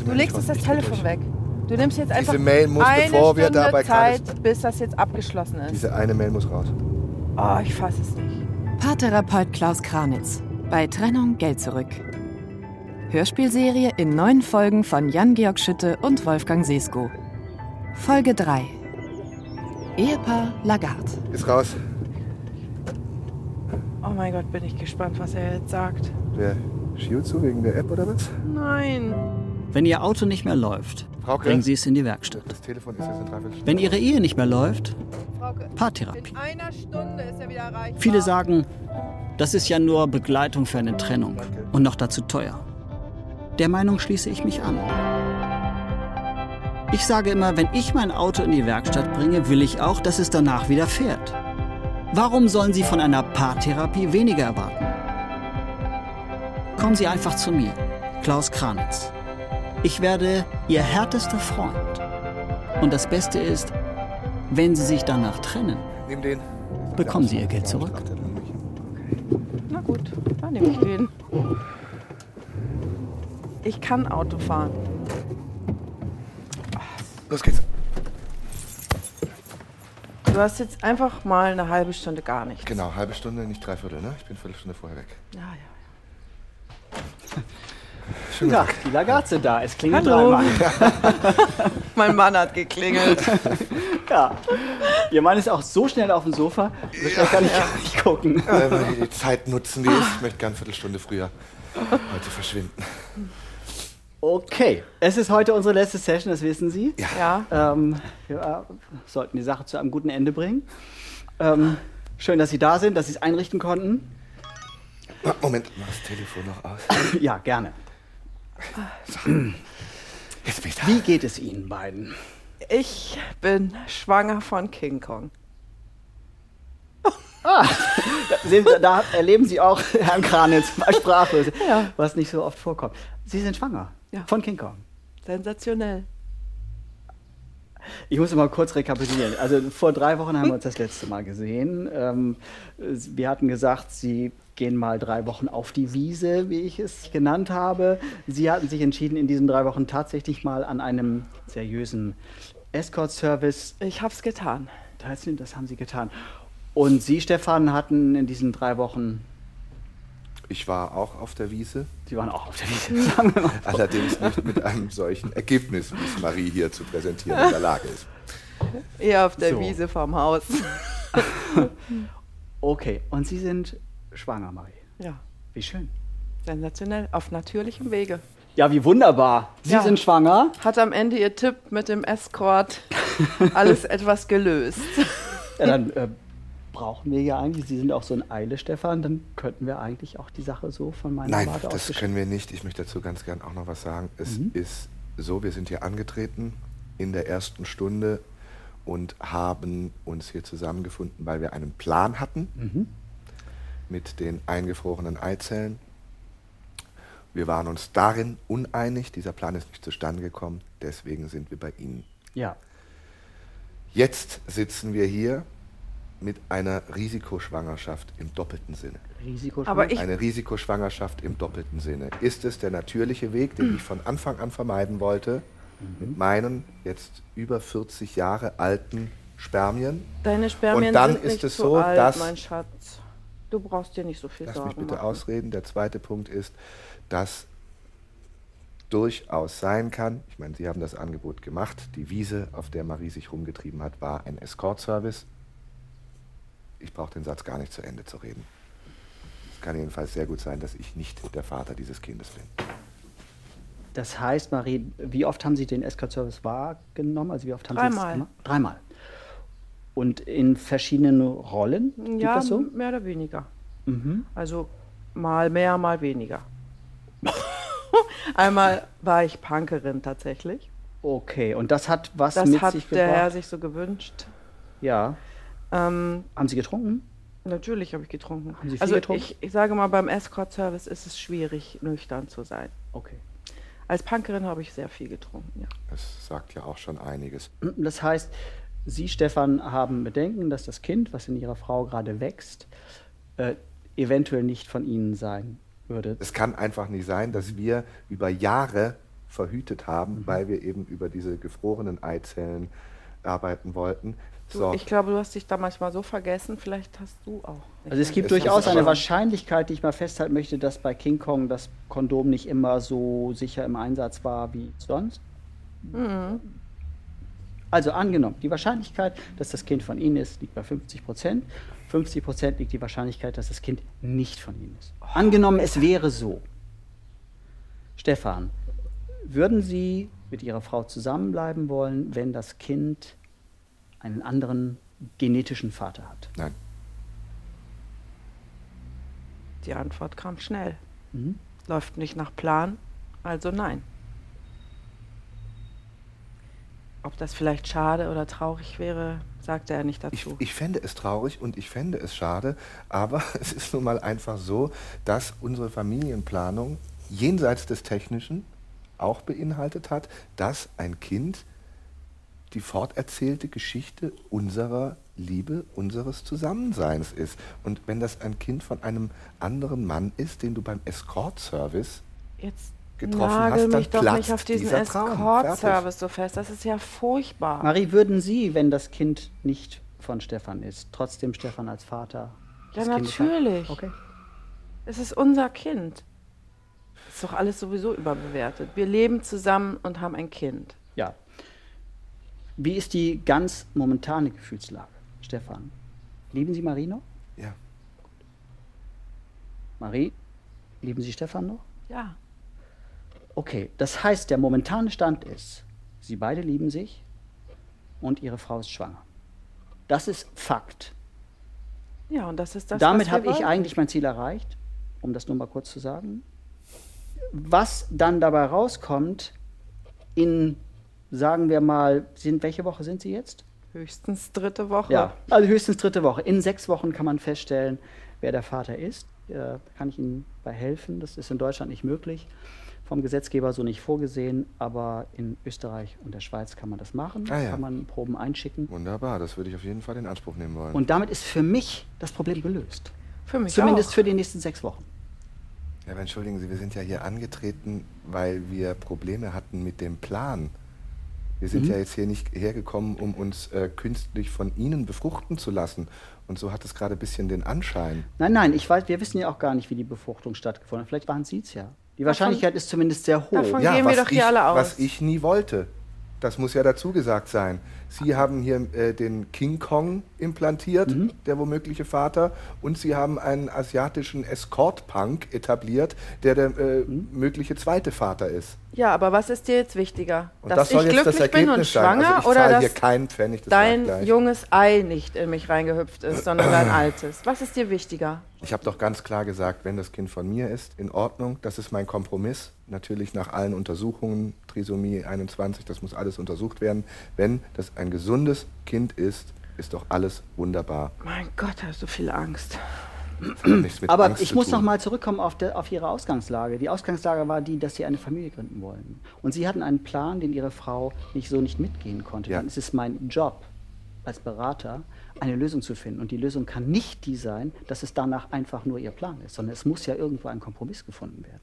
diese Du Mail legst jetzt das Telefon weg. Du nimmst jetzt einfach Mail muss, eine bevor wir Stunde dabei gerade- Zeit, bis das jetzt abgeschlossen ist. Diese eine Mail muss raus. Oh, ich fasse es nicht. Paartherapeut Klaus Kranitz. Bei Trennung Geld zurück. Hörspielserie in neun Folgen von Jan-Georg Schütte und Wolfgang Sesko. Folge 3. Ehepaar Lagarde. Ist raus. Oh mein Gott, bin ich gespannt, was er jetzt sagt. Der Shiuzu wegen der App oder was? Nein. Wenn Ihr Auto nicht mehr läuft, Frauke? bringen Sie es in die Werkstatt. Das Telefon ist jetzt eine Dreiviertelstunde. Wenn Ihre Ehe nicht mehr läuft, Frauke, Paartherapie. in einer Stunde ist er wieder erreichbar. Viele sagen, das ist ja nur Begleitung für eine Trennung und noch dazu teuer. Der Meinung schließe ich mich an. Ich sage immer, wenn ich mein Auto in die Werkstatt bringe, will ich auch, dass es danach wieder fährt. Warum sollen Sie von einer Paartherapie weniger erwarten? Kommen Sie einfach zu mir, Klaus Kranitz. Ich werde Ihr härtester Freund. Und das Beste ist, wenn Sie sich danach trennen, Nimm den. bekommen Sie Ihr Geld zurück. Na gut, dann nehme ich den. Ich kann Auto fahren. Los geht's. Du hast jetzt einfach mal eine halbe Stunde gar nichts. Genau, halbe Stunde, nicht dreiviertel, ne? Ich bin eine Viertelstunde vorher weg. Ja, ja. Schönen Ja, die Lagarde sind da. Es klingelt Hallo. dreimal. Mein Mann hat geklingelt. Ja. Ihr Mann ist auch so schnell auf dem Sofa, so schnell kann ich gar nicht gucken. Ja, wenn wir die Zeit nutzen, die ist. Ich möchte gerne eine Viertelstunde früher heute verschwinden. Okay, es ist heute unsere letzte Session, das wissen Sie. Ja. Ähm, wir äh, sollten die Sache zu einem guten Ende bringen. Ähm, schön, dass Sie da sind, dass Sie es einrichten konnten. Moment, mach das Telefon noch aus. Ja, gerne. Jetzt bin ich da. Wie geht es Ihnen beiden? Ich bin schwanger von King Kong. Sehen Sie, da erleben Sie auch Herrn Kranitz mal sprachlos, Ja. was nicht so oft vorkommt. Sie sind schwanger Ja. von King Kong. Sensationell. Ich muss mal kurz rekapitulieren. Also vor drei Wochen haben wir uns das letzte Mal gesehen. Ähm, wir hatten gesagt, Sie gehen mal drei Wochen auf die Wiese, wie ich es genannt habe. Sie hatten sich entschieden, in diesen drei Wochen tatsächlich mal an einem seriösen Escort-Service Ich hab's getan. teilzunehmen. Das haben Sie getan. Und Sie, Stefan, hatten in diesen drei Wochen, Ich war auch auf der Wiese, Sie waren auch auf der Wiese, sagen wir mal. allerdings nicht mit einem solchen Ergebnis, wie es Marie hier zu präsentieren in der Lage ist. Eher auf der So. Wiese vorm Haus. Okay, und Sie sind schwanger, Marie. Ja, Wie schön. sensationell. Auf natürlichem Wege. Ja, wie wunderbar. Sie Ja. sind schwanger. Hat am Ende ihr Tipp mit dem Escort alles etwas gelöst. Ja, dann äh, brauchen wir ja eigentlich, Sie sind auch so ein Eile, Stefan, dann könnten wir eigentlich auch die Sache so von meiner Nein, Warte das können wir nicht. Ich möchte dazu ganz gern auch noch was sagen. Es ist so, wir sind hier angetreten in der ersten Stunde und haben uns hier zusammengefunden, weil wir einen Plan hatten mit den eingefrorenen Eizellen. Wir waren uns darin uneinig. Dieser Plan ist nicht zustande gekommen. Deswegen sind wir bei Ihnen. Ja, Jetzt sitzen wir hier mit einer Risikoschwangerschaft im doppelten Sinne. Risiko. Aber ich- Eine Risikoschwangerschaft im doppelten Sinne. Ist es der natürliche Weg, den ich von Anfang an vermeiden wollte, mit meinen jetzt über 40 Jahre alten Spermien? Deine Spermien Und dann sind ist nicht es so so, alt, dass- mein Schatz. Du brauchst dir nicht so viel Lass Sorgen mich bitte machen. ausreden. Der zweite Punkt ist, dass durchaus sein kann, ich meine, Sie haben das Angebot gemacht, die Wiese, auf der Marie sich rumgetrieben hat, war ein Escort-Service. Ich brauche den Satz gar nicht zu Ende zu reden. Es kann jedenfalls sehr gut sein, dass ich nicht der Vater dieses Kindes bin. Das heißt, Marie, wie oft haben Sie den Escort-Service wahrgenommen? Also wie oft haben Sie Dreimal. das gemacht? Dreimal. Und in verschiedenen Rollen? Gibt Ja, das so? mehr oder weniger. Mhm. Also mal mehr, mal weniger. Einmal war ich Punkerin tatsächlich. Okay, und das hat was Das mit hat sich der Herr sich so gewünscht. Ja. Ähm, Haben Sie getrunken? natürlich habe ich getrunken. Haben Sie viel also getrunken? Ich, ich sage mal, beim Escort-Service ist es schwierig, nüchtern zu sein. Okay. Als Punkerin habe ich sehr viel getrunken, ja. Das sagt ja auch schon einiges. Das heißt, Sie, Stefan, haben Bedenken, dass das Kind, was in Ihrer Frau gerade wächst, äh, eventuell nicht von Ihnen sein würde. Es kann einfach nicht sein, dass wir über Jahre verhütet haben, Mhm. weil wir eben über diese gefrorenen Eizellen arbeiten wollten. Du, Ich glaube, du hast dich da manchmal so vergessen, vielleicht hast du auch. nicht Also es gibt durchaus eine Wahrscheinlichkeit, die ich mal festhalten möchte, dass bei King Kong das Kondom nicht immer so sicher im Einsatz war wie sonst. Also angenommen, die Wahrscheinlichkeit, dass das Kind von Ihnen ist, liegt bei 50 Prozent. 50 Prozent liegt die Wahrscheinlichkeit, dass das Kind nicht von Ihnen ist. Angenommen, es wäre so. Stefan, würden Sie mit Ihrer Frau zusammenbleiben wollen, wenn das Kind einen anderen genetischen Vater hat? Nein. Die Antwort kam schnell. Mhm. Läuft nicht nach Plan, also nein. Ob das vielleicht schade oder traurig wäre, sagte er nicht Ich, dazu. ich fände es traurig und ich fände es schade, aber es ist nun mal einfach so, dass unsere Familienplanung jenseits des Technischen auch beinhaltet hat, dass ein Kind die forterzählte Geschichte unserer Liebe, unseres Zusammenseins ist. Und wenn das ein Kind von einem anderen Mann ist, den du beim Escort-Service Jetzt getroffen nagel hast, dann mich doch nicht auf diesen. Escort-Service so fest. Das ist ja furchtbar. Marie, würden Sie, wenn das Kind nicht von Stefan ist, trotzdem Stefan als Vater? Ja, Kindes natürlich. Okay. Es ist unser Kind. Ist doch alles sowieso überbewertet. Wir leben zusammen und haben ein Kind. Ja. Wie ist die ganz momentane Gefühlslage, Stefan? Lieben Sie Marie noch? Ja. Marie, lieben Sie Stefan noch? Ja. Okay, das heißt, der momentane Stand ist, Sie beide lieben sich und Ihre Frau ist schwanger. Das ist Fakt. Ja, und das ist das, Damit habe ich eigentlich mein Ziel erreicht, um das nur mal kurz zu sagen. Was dann dabei rauskommt, in, sagen wir mal, sind, welche Woche sind Sie jetzt? Höchstens dritte Woche. Ja, also höchstens dritte Woche. In sechs Wochen kann man feststellen, wer der Vater ist. Äh, kann ich Ihnen bei helfen. Das ist in Deutschland nicht möglich. Vom Gesetzgeber so nicht vorgesehen, aber in Österreich und der Schweiz kann man das machen. Ah, ja. Kann man Proben einschicken. Wunderbar, das würde ich auf jeden Fall in Anspruch nehmen wollen. Und damit ist für mich das Problem gelöst. Für mich Zumindest auch. für die nächsten sechs Wochen. Ja, aber entschuldigen Sie, wir sind ja hier angetreten, weil wir Probleme hatten mit dem Plan. Wir sind Mhm. ja jetzt hier nicht hergekommen, um uns äh, künstlich von Ihnen befruchten zu lassen. Und so hat es gerade ein bisschen den Anschein. Nein, nein, ich weiß, wir wissen ja auch gar nicht, wie die Befruchtung stattgefunden hat. Vielleicht waren Sie es ja. Die Wahrscheinlichkeit ist zumindest sehr hoch. davon- gehen wir doch hier ich, alle aus. Was ich nie wollte. Das muss ja dazu gesagt sein. Sie haben hier äh, den King Kong implantiert, Mhm. der womögliche Vater, und Sie haben einen asiatischen Escort-Punk etabliert, der der äh, Mhm. mögliche zweite Vater ist. Ja, aber was ist dir jetzt wichtiger? Und dass das soll ich jetzt das glücklich bin Ergebnis und sein. schwanger Also ich oder zahle dass hier keinen Pfennig, das dein junges Ei nicht in mich reingehüpft ist, sondern dein altes? Was ist dir wichtiger? Ich habe doch ganz klar gesagt, wenn das Kind von mir ist, in Ordnung, das ist mein Kompromiss. Natürlich nach allen Untersuchungen, Trisomie 21, das muss alles untersucht werden. Wenn das ein gesundes Kind ist, ist doch alles wunderbar. Mein Gott, hast du viel Angst. Aber Angst ich muss tun. noch mal zurückkommen auf, der, auf Ihre Ausgangslage. Die Ausgangslage war die, dass Sie eine Familie gründen wollten. Und Sie hatten einen Plan, den Ihre Frau nicht so nicht mitgehen konnte. Ja. Dann ist es mein Job als Berater, eine Lösung zu finden. Und die Lösung kann nicht die sein, dass es danach einfach nur Ihr Plan ist, sondern es muss ja irgendwo ein Kompromiss gefunden werden.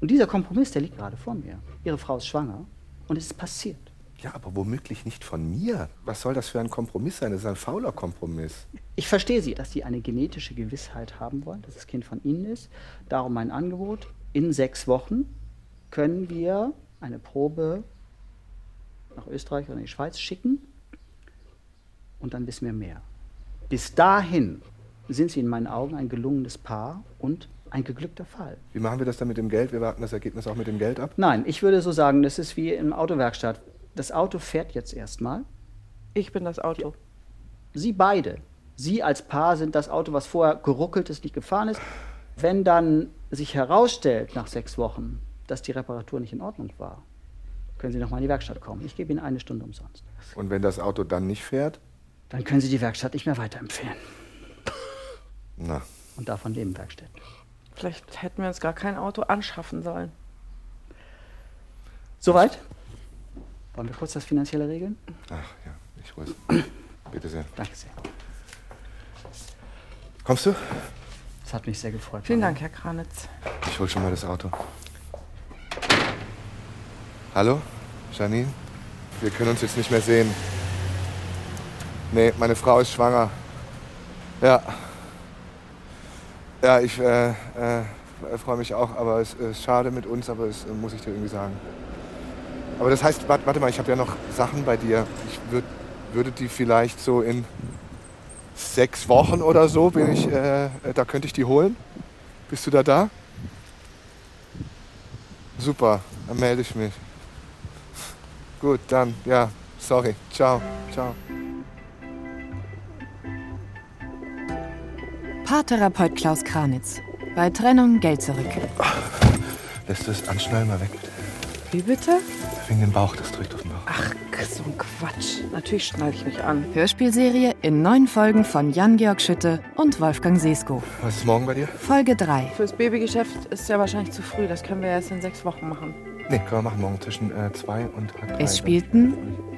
Und dieser Kompromiss, der liegt gerade vor mir. Ihre Frau ist schwanger und es ist passiert. Ja, aber womöglich nicht von mir. Was soll das für ein Kompromiss sein? Das ist ein fauler Kompromiss. Ich verstehe Sie, dass Sie eine genetische Gewissheit haben wollen, dass das Kind von Ihnen ist. Darum mein Angebot. In sechs Wochen können wir eine Probe nach Österreich oder in die Schweiz schicken und dann wissen wir mehr. Bis dahin sind Sie in meinen Augen ein gelungenes Paar und ein geglückter Fall. Wie machen wir das dann mit dem Geld? Wir warten das Ergebnis auch mit dem Geld ab? Nein, ich würde so sagen, das ist wie im Autowerkstatt. Das Auto fährt jetzt erstmal. Ich bin das Auto. Sie beide, Sie als Paar sind das Auto, was vorher geruckelt ist, nicht gefahren ist. Wenn dann sich herausstellt nach sechs Wochen, dass die Reparatur nicht in Ordnung war, können Sie nochmal in die Werkstatt kommen. Ich gebe Ihnen eine Stunde umsonst. Und wenn das Auto dann nicht fährt? Dann können Sie die Werkstatt nicht mehr weiterempfehlen. Na, Und davon leben Werkstätten. Vielleicht hätten wir uns gar kein Auto anschaffen sollen. Soweit? Wollen wir kurz das Finanzielle regeln? ach ja, ich hol's. Bitte sehr. Danke sehr. Kommst du? Das hat mich sehr gefreut. Vielen. Dank, Herr Kranitz. Ich hol schon mal das Auto. Hallo, Janine? Wir können uns jetzt nicht mehr sehen. Nee, meine Frau ist schwanger. Ja. Ja, ich äh, äh, freue mich auch, aber es ist schade mit uns, aber das äh, muss ich dir irgendwie sagen. Aber das heißt, warte, warte mal, ich habe ja noch Sachen bei dir. Ich würd, würde die vielleicht so in sechs Wochen oder so, bin ich, äh, da könnte ich die holen. Bist du da da? Super, dann melde ich mich. Gut, dann, ja, sorry. Ciao, ciao. Paartherapeut Klaus Kranitz. Bei Trennung Geld zurück. Lässt du das Anschnallen mal weg, bitte? Wie bitte? Wegen dem Bauch, das drückt auf den Bauch. Ach, so ein Quatsch. Natürlich schneide ich mich an. Hörspielserie in neun Folgen von Jan-Georg Schütte und Wolfgang Sesko. Was ist morgen bei dir? Folge 3. Fürs Babygeschäft ist ja wahrscheinlich zu früh. Das können wir erst in sechs Wochen machen. Nee, können wir machen morgen zwischen äh, zwei und halb drei. Es spielten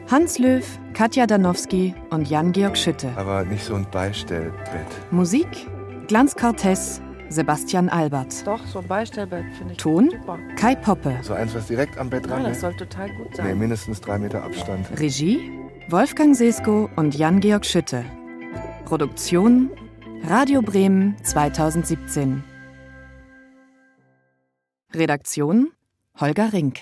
Hans Löw, Katja Danowski und Jan-Georg Schütte. Aber nicht so ein Beistellbett. Musik Glanz Cortez, Sebastian Albert. Doch, so ein Beistellbett finde ich Ton super. Kai Poppe. So eins, was direkt am Bett Ja, dran das ist. soll total gut Nee, sein. mindestens drei Meter Abstand. Regie Wolfgang Sesko und Jan-Georg Schütte. Produktion Radio Bremen 2017. Redaktion Holger Rink.